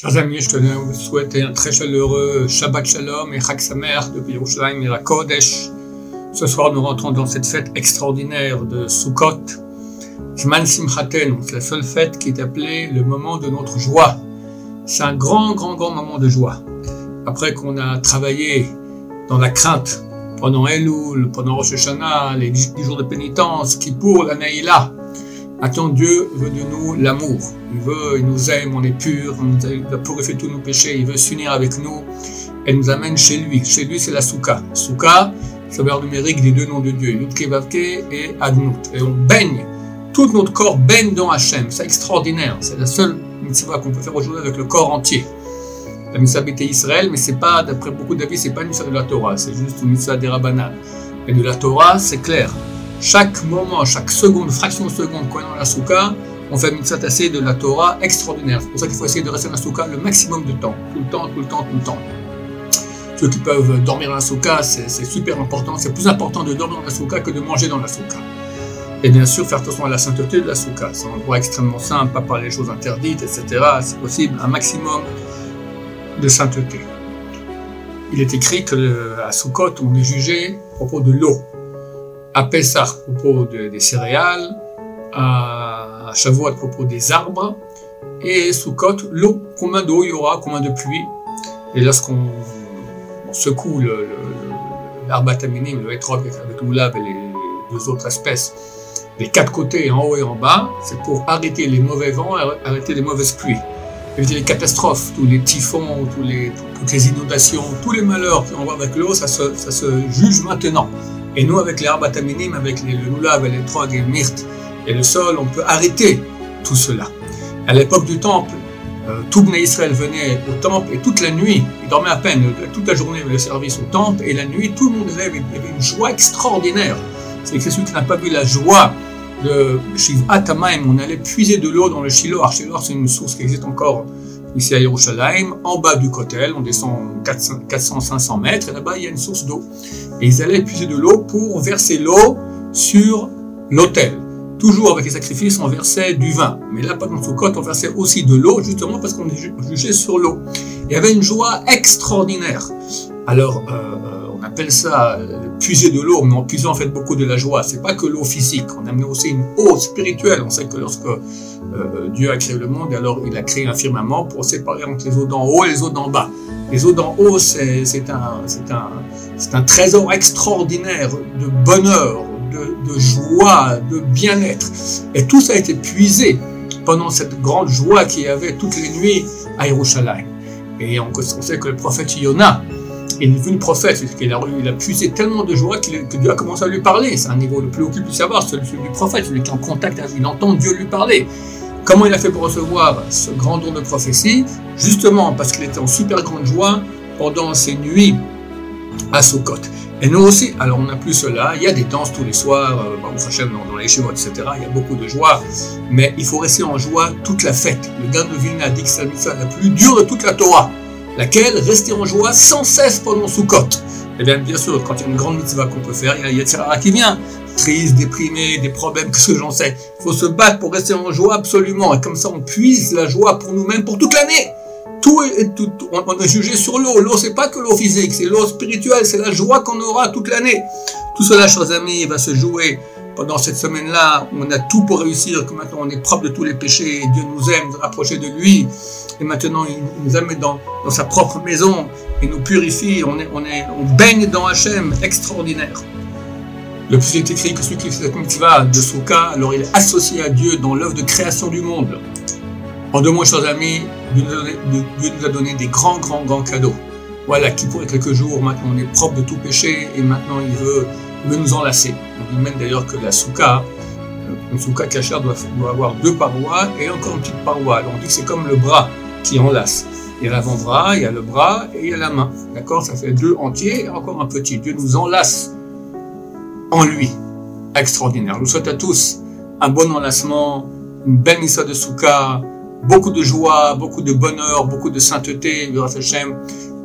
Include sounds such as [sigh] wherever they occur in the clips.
Chers amis, je tenais à vous souhaiter un très chaleureux Shabbat Shalom et Chag Samer depuis Yerushalayim et la Kodesh. Ce soir, nous rentrons dans cette fête extraordinaire de Sukkot. Zman Simchaten, c'est la seule fête qui est appelée le moment de notre joie. C'est un grand, grand, grand moment de joie. Après qu'on a travaillé dans la crainte pendant Elul, pendant Rosh Hashanah, les jours de pénitence, qui pour la Naïla, Attends, Dieu veut de nous l'amour. Il veut, il nous aime, on est pur, il va purifier tous nos péchés, il veut s'unir avec nous et nous amène chez lui. Chez lui, c'est la Souka. Souka, c'est le numérique des deux noms de Dieu, Yudke et Adnut. Et on baigne, tout notre corps baigne dans Hachem. C'est extraordinaire. C'est la seule mitzvah qu'on peut faire aujourd'hui avec le corps entier. La mitzvah était Israël, mais c'est pas, d'après beaucoup d'avis, c'est pas une mitzvah de la Torah, c'est juste une mitzvah des Rabbanan. Et de la Torah, c'est clair chaque moment, chaque seconde, fraction de seconde qu'on est dans la souka, on fait une mitzvah de la Torah extraordinaire. C'est pour ça qu'il faut essayer de rester dans la souka le maximum de temps. Tout le temps, tout le temps, tout le temps. Ceux qui peuvent dormir dans la souka, c'est super important. C'est plus important de dormir dans la souka que de manger dans la souka. Et bien sûr, faire attention à la sainteté de la souka. C'est un endroit extrêmement saint, pas parler des choses interdites, etc. C'est possible, un maximum de sainteté. Il est écrit que à Sukkot, on est jugé à propos de l'eau à Pessah à propos des céréales, à Shavuot à propos des arbres, et Sukkot, l'eau, combien d'eau il y aura, combien de pluie. Et lorsqu'on secoue l'arbre le, le hétrog avec et les deux autres espèces, des quatre côtés, en haut et en bas, c'est pour arrêter les mauvais vents, arrêter les mauvaises pluies, éviter les catastrophes, tous les typhons, toutes les inondations, tous les malheurs qui vont avec l'eau, ça se juge maintenant. Et nous, avec les arbataminim, avec les, le lulav, les trog et le myrte et le sol, on peut arrêter tout cela. À l'époque du temple, euh, tout Bnei Israël venait au temple et toute la nuit, il dormait à peine, toute la journée il avait le service au temple et la nuit, tout le monde avait, une joie extraordinaire. C'est que celui qui n'a pas vu la joie de Shivat Tamaim, on allait puiser de l'eau dans le Shiloh. Shiloh, c'est une source qui existe encore ici à Yerushalayim, en bas du Kotel, on descend 400-500 mètres, et là-bas il y a une source d'eau. Et ils allaient puiser de l'eau pour verser l'eau sur l'autel. Toujours avec les sacrifices, on versait du vin. Mais là, pendant Sukkot, on versait aussi de l'eau, justement parce qu'on est jugé sur l'eau. Il y avait une joie extraordinaire. Alors, euh, euh on appelle ça euh, puiser de l'eau, mais on puise en fait beaucoup de la joie. C'est pas que l'eau physique, on amenait aussi une eau spirituelle. On sait que lorsque Dieu a créé le monde, alors il a créé un firmament pour séparer entre les eaux d'en haut et les eaux d'en bas. Les eaux d'en haut, c'est un, un, un trésor extraordinaire de bonheur, de, joie, de bien-être. Et tout ça a été puisé pendant cette grande joie qu'il y avait toutes les nuits à Yerushalayim. Et on, on sait que le prophète Yonah, est devenu prophète, il a, il a puisé tellement de joie que Dieu a commencé à lui parler. C'est un niveau le plus qu'il puisse savoir, celui du prophète, celui qui est en contact avec, il entend Dieu lui parler. Comment il a fait pour recevoir ce grand don de prophétie? Justement parce qu'il était en super grande joie pendant ses nuits à Sukkot. Et nous aussi, alors on n'a plus cela, il y a des danses tous les soirs, euh, dans, dans les chevaux, etc. Il y a beaucoup de joie, mais il faut rester en joie toute la fête. Le gars de Vilna dit que c'est la plus dure de toute la Torah laquelle? Rester en joie sans cesse pendant Sukkot. Eh bien, bien sûr, quand il y a une grande mitzvah qu'on peut faire, il y a Yetzirara qui vient, triste, déprimé, des problèmes, qu'est-ce [laughs] que j'en sais. Il faut se battre pour rester en joie absolument, et comme ça on puise la joie pour nous-mêmes pour toute l'année. Tout est, tout, on, est jugé sur l'eau. L'eau, c'est pas que l'eau physique, c'est l'eau spirituelle, c'est la joie qu'on aura toute l'année. Tout cela, chers amis, va se jouer pendant cette semaine-là. On a tout pour réussir, que maintenant on est propre de tous les péchés, Dieu nous aime, rapprocher de lui et maintenant il nous amène dans, dans sa propre maison, il nous purifie, on, est, on, est, on baigne dans Hachem, extraordinaire. Le plus est écrit que celui qui fait cette mitzvah de Souka, alors il est associé à Dieu dans l'œuvre de création du monde. En deux mots, chers amis, Dieu nous, a donné, des grands, grands, grands cadeaux. Voilà, qui pourrait quelques jours, maintenant on est propre de tout péché et maintenant il veut, veut nous enlacer. On dit même d'ailleurs que la Souka, une Souka cachère doit, doit, avoir deux parois et encore une petite paroi. Alors on dit que c'est comme le bras qui enlace. Il y a l'avant-bras, il y a le bras et il y a la main. D'accord? Ça fait deux entiers et encore un petit. Dieu nous enlace en lui. Extraordinaire. Je vous souhaite à tous un bon enlacement, une belle missa de Souka, beaucoup de joie, beaucoup de bonheur, beaucoup de sainteté.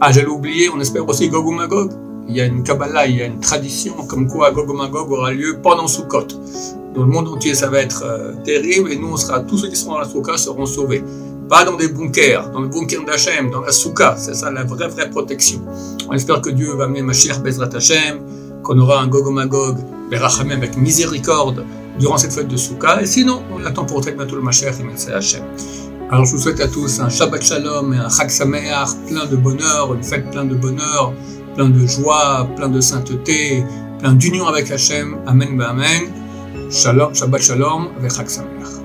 Ah, j'allais oublier, on espère aussi Gog Magog. Il y a une Kabbalah, il y a une tradition comme quoi Gog Magog aura lieu pendant Sukkot. Dans le monde entier, ça va être euh, terrible et nous, on sera, tous ceux qui seront dans la Souka seront sauvés. Pas dans des bunkers, dans le bunker d'Hachem, dans la souka, c'est ça la vraie, vraie protection. On espère que Dieu va amener Mashiach Bezrat Hachem, qu'on aura un Gogomagog, Berachamim avec miséricorde durant cette fête de souka, et sinon, on attend pour très bientôt le Mashiach et merci Hachem. Alors je vous souhaite à tous un Shabbat Shalom et un Chag Sameach, plein de bonheur, une fête plein de bonheur, plein de joie, plein de sainteté, plein d'union avec Hachem. Amen, ben, amen. Shalom, Shabbat Shalom avec Chag Sameach.